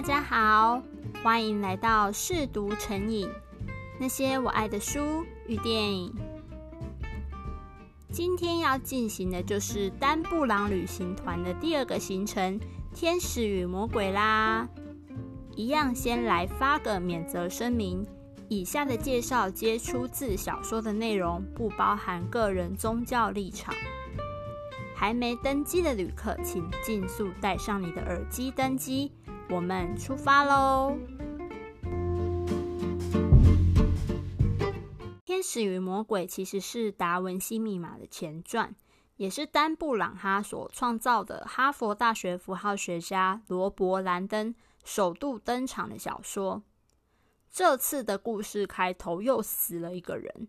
大家好，欢迎来到试读成瘾，那些我爱的书与电影。今天要进行的就是丹布朗旅行团的第二个行程——天使与魔鬼啦。一样，先来发个免责声明：以下的介绍皆出自小说的内容，不包含个人宗教立场。还没登机的旅客，请尽速戴上你的耳机登机。我们出发喽！《天使与魔鬼》其实是《达文西密码》的前传，也是丹布朗哈所创造的哈佛大学符号学家罗伯·兰登首度登场的小说。这次的故事开头又死了一个人，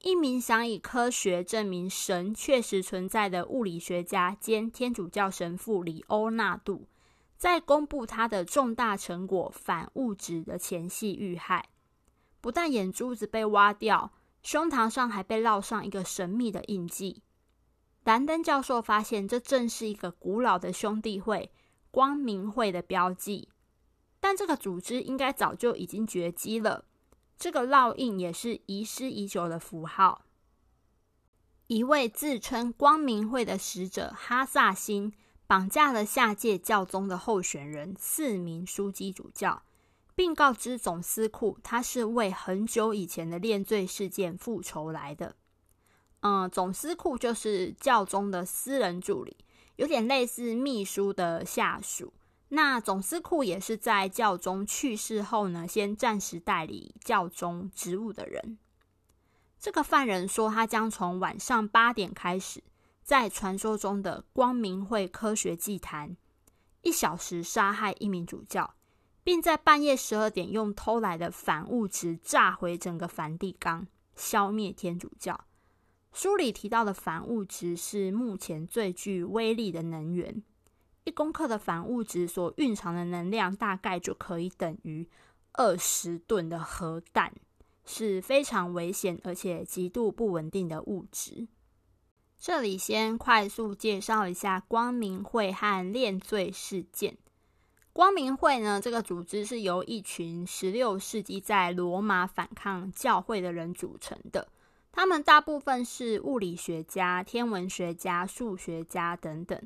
一名想以科学证明神确实存在的物理学家兼天主教神父里欧纳度，在公布他的重大成果反物质的前夕遇害，不但眼珠子被挖掉。胸膛上还被烙上一个神秘的印记。兰登教授发现，这正是一个古老的兄弟会——光明会的标记。但这个组织应该早就已经绝迹了。这个烙印也是遗失已久的符号。一位自称光明会的使者哈萨辛，绑架了下届教宗的候选人四名枢机主教。并告知总司库，他是为很久以前的链坠事件复仇来的。嗯，总司库就是教宗的私人助理，有点类似秘书的下属。那总司库也是在教宗去世后呢，先暂时代理教宗职务的人。这个犯人说，他将从晚上八点开始，在传说中的光明会科学祭坛，一小时杀害一名主教。并在半夜十二点用偷来的反物质炸毁整个梵蒂冈，消灭天主教。书里提到的反物质是目前最具威力的能源，一公克的反物质所蕴藏的能量大概就可以等于二十吨的核弹，是非常危险而且极度不稳定的物质。这里先快速介绍一下光明会和链坠事件。光明会呢，这个组织是由一群十六世纪在罗马反抗教会的人组成的。他们大部分是物理学家、天文学家、数学家等等。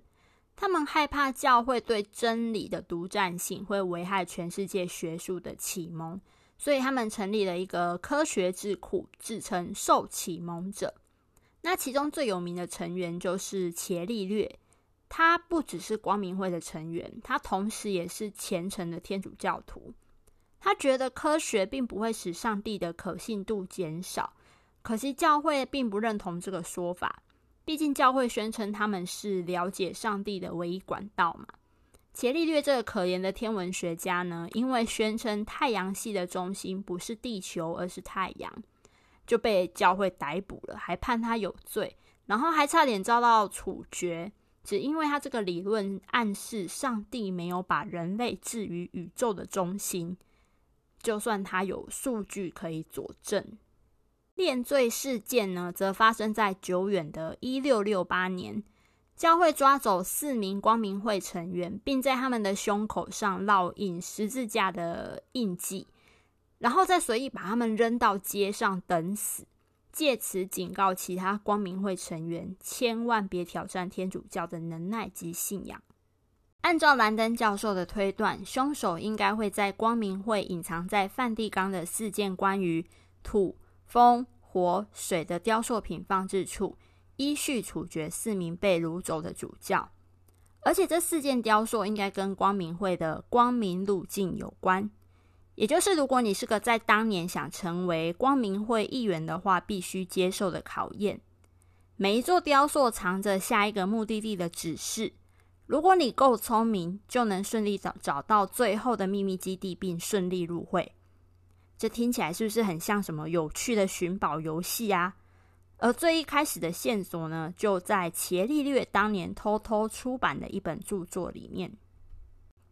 他们害怕教会对真理的独占性会危害全世界学术的启蒙，所以他们成立了一个科学智库，自称受启蒙者。那其中最有名的成员就是伽利略。他不只是光明会的成员，他同时也是虔诚的天主教徒。他觉得科学并不会使上帝的可信度减少，可惜教会并不认同这个说法。毕竟教会宣称他们是了解上帝的唯一管道嘛。伽利略这个可怜的天文学家呢，因为宣称太阳系的中心不是地球，而是太阳，就被教会逮捕了，还判他有罪，然后还差点遭到处决。只因为他这个理论暗示上帝没有把人类置于宇宙的中心，就算他有数据可以佐证。链坠事件呢，则发生在久远的一六六八年，教会抓走四名光明会成员，并在他们的胸口上烙印十字架的印记，然后再随意把他们扔到街上等死。借此警告其他光明会成员，千万别挑战天主教的能耐及信仰。按照兰登教授的推断，凶手应该会在光明会隐藏在梵蒂冈的四件关于土、风、火、水的雕塑品放置处，依序处决四名被掳走的主教。而且这四件雕塑应该跟光明会的光明路径有关。也就是，如果你是个在当年想成为光明会议员的话，必须接受的考验。每一座雕塑藏着下一个目的地的指示。如果你够聪明，就能顺利找找到最后的秘密基地，并顺利入会。这听起来是不是很像什么有趣的寻宝游戏啊？而最一开始的线索呢，就在伽利略当年偷偷出版的一本著作里面。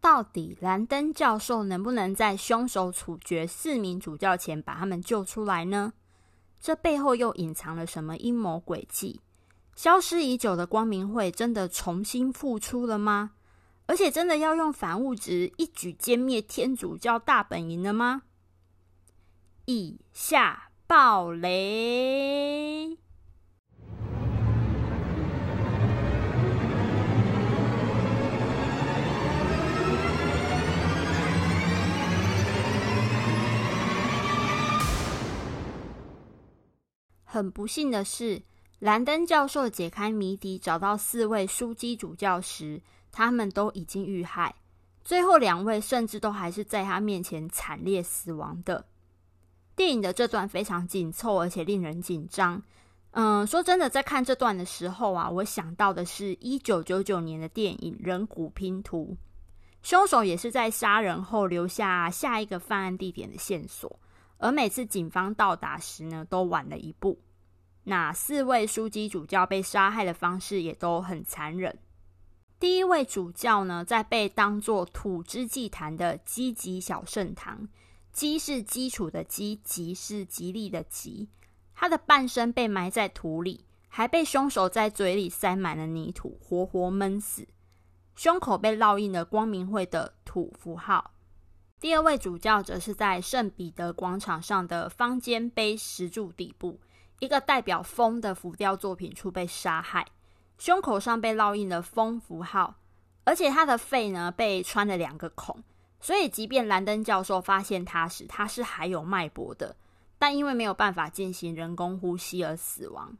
到底兰登教授能不能在凶手处决四名主教前把他们救出来呢？这背后又隐藏了什么阴谋诡计？消失已久的光明会真的重新复出了吗？而且真的要用反物质一举歼灭天主教大本营了吗？以下暴雷。很不幸的是，兰登教授解开谜底，找到四位枢机主教时，他们都已经遇害。最后两位甚至都还是在他面前惨烈死亡的。电影的这段非常紧凑，而且令人紧张。嗯，说真的，在看这段的时候啊，我想到的是一九九九年的电影《人骨拼图》，凶手也是在杀人后留下下一个犯案地点的线索。而每次警方到达时呢，都晚了一步。那四位枢机主教被杀害的方式也都很残忍。第一位主教呢，在被当作土之祭坛的基吉小圣堂，基是基础的基，吉是吉利的吉。他的半身被埋在土里，还被凶手在嘴里塞满了泥土，活活闷死。胸口被烙印了光明会的土符号。第二位主教则是在圣彼得广场上的方尖碑石柱底部，一个代表风的浮雕作品处被杀害，胸口上被烙印了风符号，而且他的肺呢被穿了两个孔，所以即便兰登教授发现他时，他是还有脉搏的，但因为没有办法进行人工呼吸而死亡。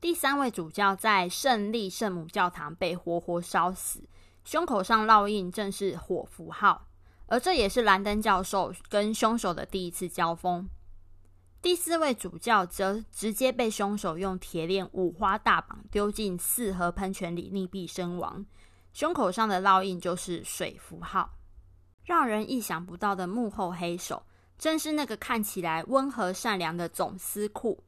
第三位主教在圣利圣母教堂被活活烧死，胸口上烙印正是火符号。而这也是兰登教授跟凶手的第一次交锋。第四位主教则直接被凶手用铁链五花大绑，丢进四合喷泉里溺毙身亡。胸口上的烙印就是水符号。让人意想不到的幕后黑手，正是那个看起来温和善良的总司库。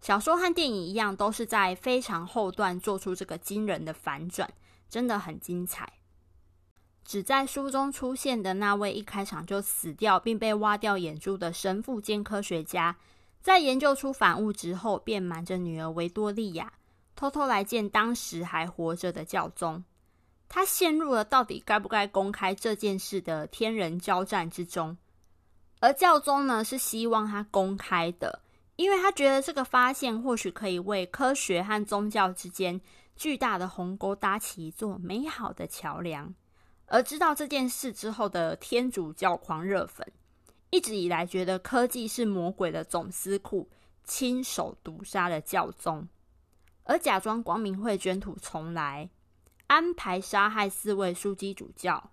小说和电影一样，都是在非常后段做出这个惊人的反转，真的很精彩。只在书中出现的那位一开场就死掉并被挖掉眼珠的神父兼科学家，在研究出反物质后，便瞒着女儿维多利亚，偷偷来见当时还活着的教宗。他陷入了到底该不该公开这件事的天人交战之中。而教宗呢，是希望他公开的，因为他觉得这个发现或许可以为科学和宗教之间巨大的鸿沟搭起一座美好的桥梁。而知道这件事之后的天主教狂热粉，一直以来觉得科技是魔鬼的总司库，亲手毒杀了教宗，而假装光明会卷土重来，安排杀害四位枢机主教，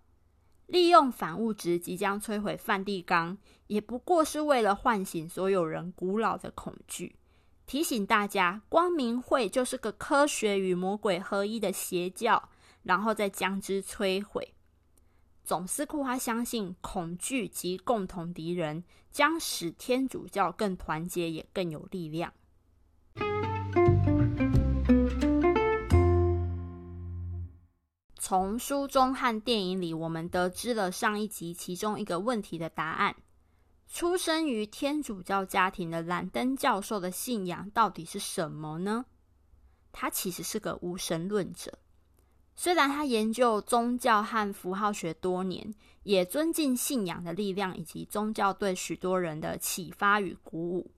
利用反物质即将摧毁梵蒂冈，也不过是为了唤醒所有人古老的恐惧，提醒大家光明会就是个科学与魔鬼合一的邪教，然后再将之摧毁。总司库他相信，恐惧及共同敌人将使天主教更团结，也更有力量。从书中和电影里，我们得知了上一集其中一个问题的答案：出生于天主教家庭的兰登教授的信仰到底是什么呢？他其实是个无神论者。虽然他研究宗教和符号学多年，也尊敬信仰的力量以及宗教对许多人的启发与鼓舞，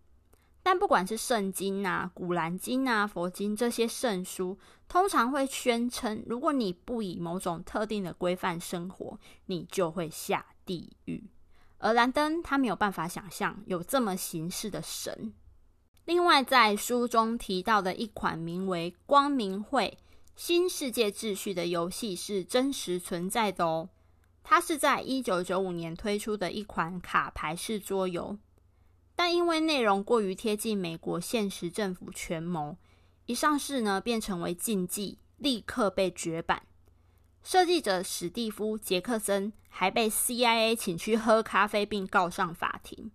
但不管是圣经啊、古兰经啊、佛经这些圣书，通常会宣称，如果你不以某种特定的规范生活，你就会下地狱。而兰登他没有办法想象有这么形式的神。另外，在书中提到的一款名为“光明会”。新世界秩序的游戏是真实存在的哦，它是在一九九五年推出的一款卡牌式桌游，但因为内容过于贴近美国现实政府权谋，一上市呢便成为禁忌，立刻被绝版。设计者史蒂夫·杰克森还被 CIA 请去喝咖啡并告上法庭。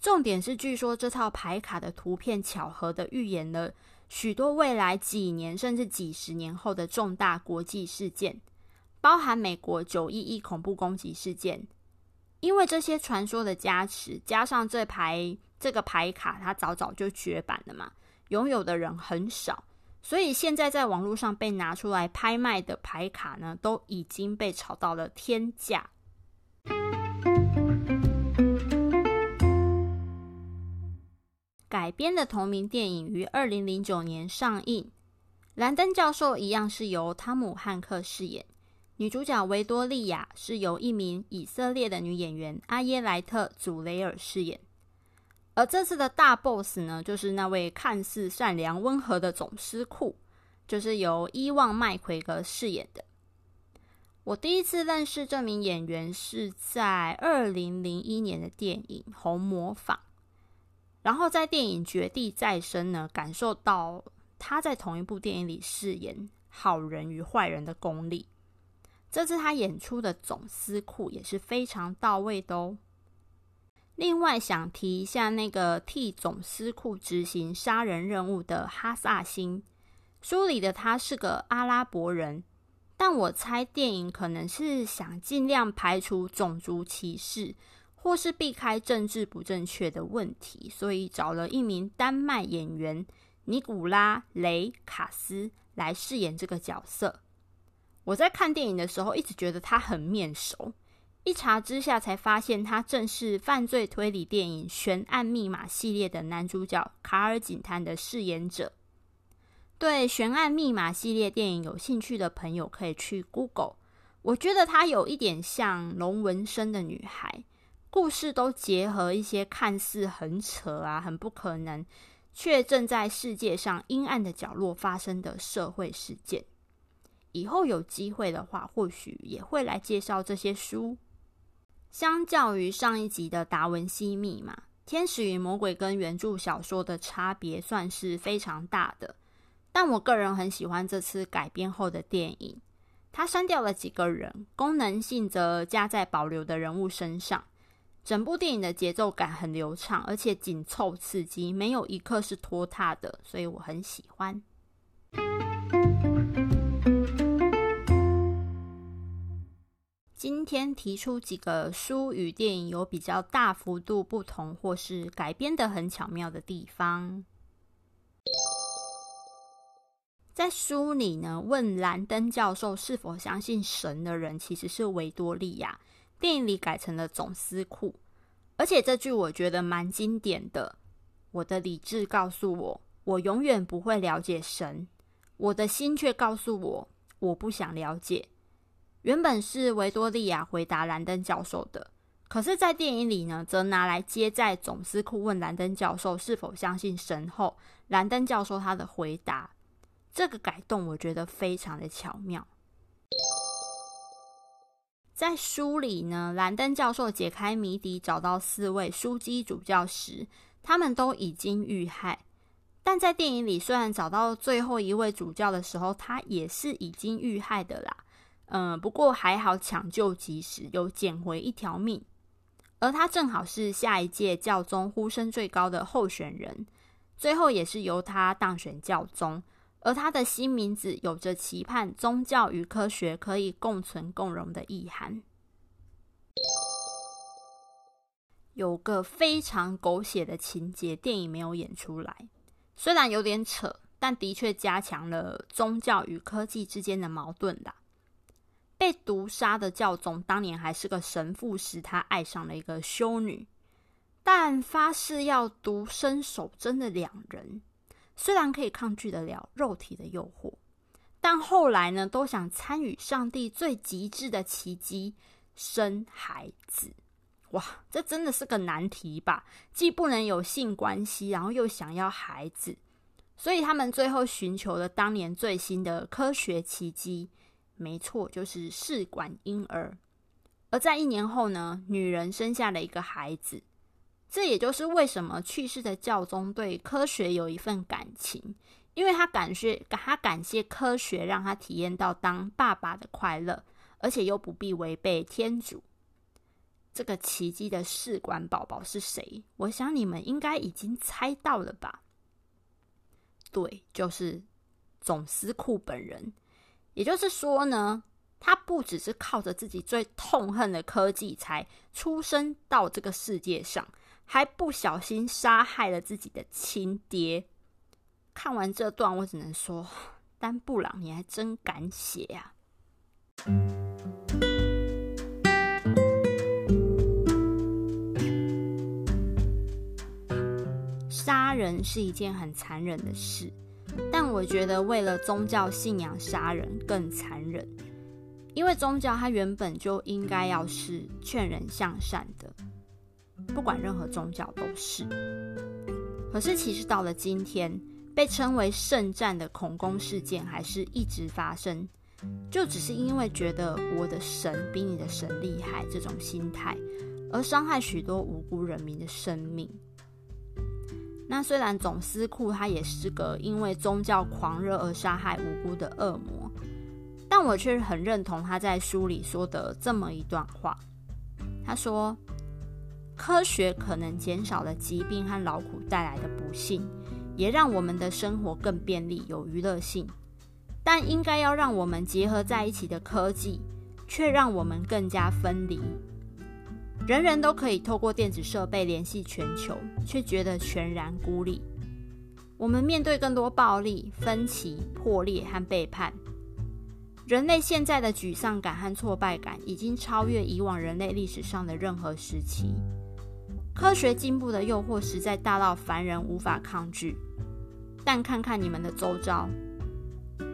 重点是，据说这套牌卡的图片巧合的预言了。许多未来几年甚至几十年后的重大国际事件，包含美国九一一恐怖攻击事件，因为这些传说的加持，加上这牌这个牌卡它早早就绝版了嘛，拥有的人很少，所以现在在网络上被拿出来拍卖的牌卡呢，都已经被炒到了天价。改编的同名电影于二零零九年上映，兰登教授一样是由汤姆汉克饰演，女主角维多利亚是由一名以色列的女演员阿耶莱特·祖雷尔饰演。而这次的大 boss 呢，就是那位看似善良温和的总司库，就是由伊旺麦奎格饰演的。我第一次认识这名演员是在二零零一年的电影《红磨坊》，然后在电影《绝地再生》呢，感受到他在同一部电影里饰演好人与坏人的功力。这次他演出的总司库也是非常到位的哦。另外想提一下那个替总司库执行杀人任务的哈萨星，书里的他是个阿拉伯人，但我猜电影可能是想尽量排除种族歧视，或是避开政治不正确的问题，所以找了一名丹麦演员尼古拉雷卡斯来饰演这个角色。我在看电影的时候一直觉得他很面熟。一查之下，才发现他正是犯罪推理电影《悬案密码》系列的男主角卡尔警探的饰演者。对《悬案密码》系列电影有兴趣的朋友，可以去 Google。我觉得他有一点像龙纹身的女孩，故事都结合一些看似很扯啊、很不可能，却正在世界上阴暗的角落发生的社会事件。以后有机会的话，或许也会来介绍这些书。相较于上一集的《达文西密码》，《天使与魔鬼》跟原著小说的差别算是非常大的，但我个人很喜欢这次改编后的电影。它删掉了几个人，功能性则加在保留的人物身上。整部电影的节奏感很流畅，而且紧凑刺激，没有一刻是拖沓的，所以我很喜欢。今天提出几个书与电影有比较大幅度不同，或是改编得很巧妙的地方。在书里呢，问兰登教授是否相信神的人其实是维多利亚，电影里改成了总司库，而且这句我觉得蛮经典的。我的理智告诉我，我永远不会了解神，我的心却告诉我，我不想了解。原本是维多利亚回答兰登教授的，可是，在电影里呢，则拿来接在总司库问兰登教授是否相信神后，兰登教授他的回答。这个改动我觉得非常的巧妙。在书里呢，兰登教授解开谜底，找到四位枢机主教时，他们都已经遇害；但在电影里，虽然找到最后一位主教的时候，他也是已经遇害的啦。嗯，不过还好抢救及时，有捡回一条命。而他正好是下一届教宗呼声最高的候选人，最后也是由他当选教宗。而他的新名字有着期盼宗教与科学可以共存共荣的意涵。有个非常狗血的情节，电影没有演出来，虽然有点扯，但的确加强了宗教与科技之间的矛盾啦。被毒杀的教宗当年还是个神父时，他爱上了一个修女，但发誓要独身守贞的两人，虽然可以抗拒得了肉体的诱惑，但后来呢，都想参与上帝最极致的奇迹——生孩子。哇，这真的是个难题吧？既不能有性关系，然后又想要孩子，所以他们最后寻求了当年最新的科学奇迹。没错，就是试管婴儿。而在一年后呢，女人生下了一个孩子。这也就是为什么去世的教宗对科学有一份感情，因为他感谢他感谢科学，让他体验到当爸爸的快乐，而且又不必违背天主。这个奇迹的试管宝宝是谁？我想你们应该已经猜到了吧？对，就是总司库本人。也就是说呢，他不只是靠着自己最痛恨的科技才出生到这个世界上，还不小心杀害了自己的亲爹。看完这段，我只能说，丹布朗，你还真敢写啊！杀人是一件很残忍的事，但我觉得为了宗教信仰杀人更残忍，因为宗教它原本就应该要是劝人向善的，不管任何宗教都是。可是其实到了今天，被称为圣战的恐攻事件还是一直发生，就只是因为觉得我的神比你的神厉害这种心态，而伤害许多无辜人民的生命。那虽然总司库他也是个因为宗教狂热而杀害无辜的恶魔，但我却很认同他在书里说的这么一段话。他说：“科学可能减少了疾病和劳苦带来的不幸，也让我们的生活更便利、有娱乐性。但应该要让我们结合在一起的科技，却让我们更加分离。”人人都可以透过电子设备联系全球，却觉得全然孤立。我们面对更多暴力、分歧、破裂和背叛。人类现在的沮丧感和挫败感已经超越以往人类历史上的任何时期。科学进步的诱惑实在大到凡人无法抗拒。但看看你们的周遭，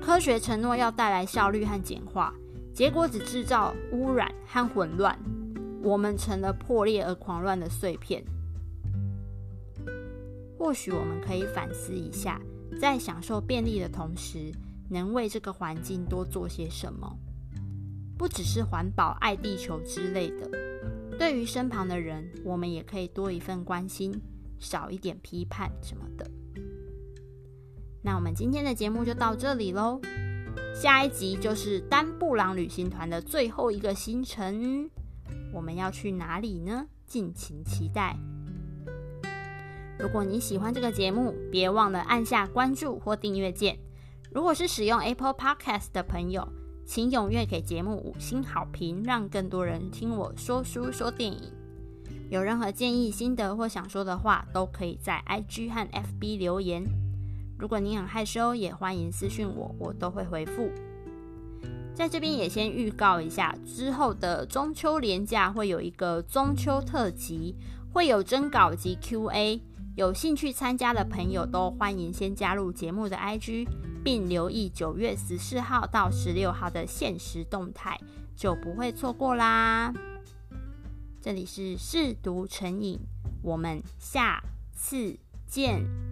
科学承诺要带来效率和简化，结果只制造污染和混乱。我们成了破裂而狂乱的碎片。或许我们可以反思一下，在享受便利的同时，能为这个环境多做些什么？不只是环保、爱地球之类的。对于身旁的人，我们也可以多一份关心，少一点批判什么的。那我们今天的节目就到这里喽。下一集就是丹布朗旅行团的最后一个行程。我们要去哪里呢？敬请期待。如果你喜欢这个节目，别忘了按下关注或订阅键。如果是使用 Apple Podcast 的朋友，请踊跃给节目五星好评，让更多人听我说书说电影。有任何建议、心得或想说的话，都可以在 IG 和 FB 留言。如果你很害羞，也欢迎私讯我，我都会回复。在这边也先预告一下，之后的中秋连假会有一个中秋特辑，会有征稿及 Q&A，有兴趣参加的朋友都欢迎先加入节目的 IG，并留意九月十四号到十六号的限时动态，就不会错过啦。这里是试读成瘾，我们下次见。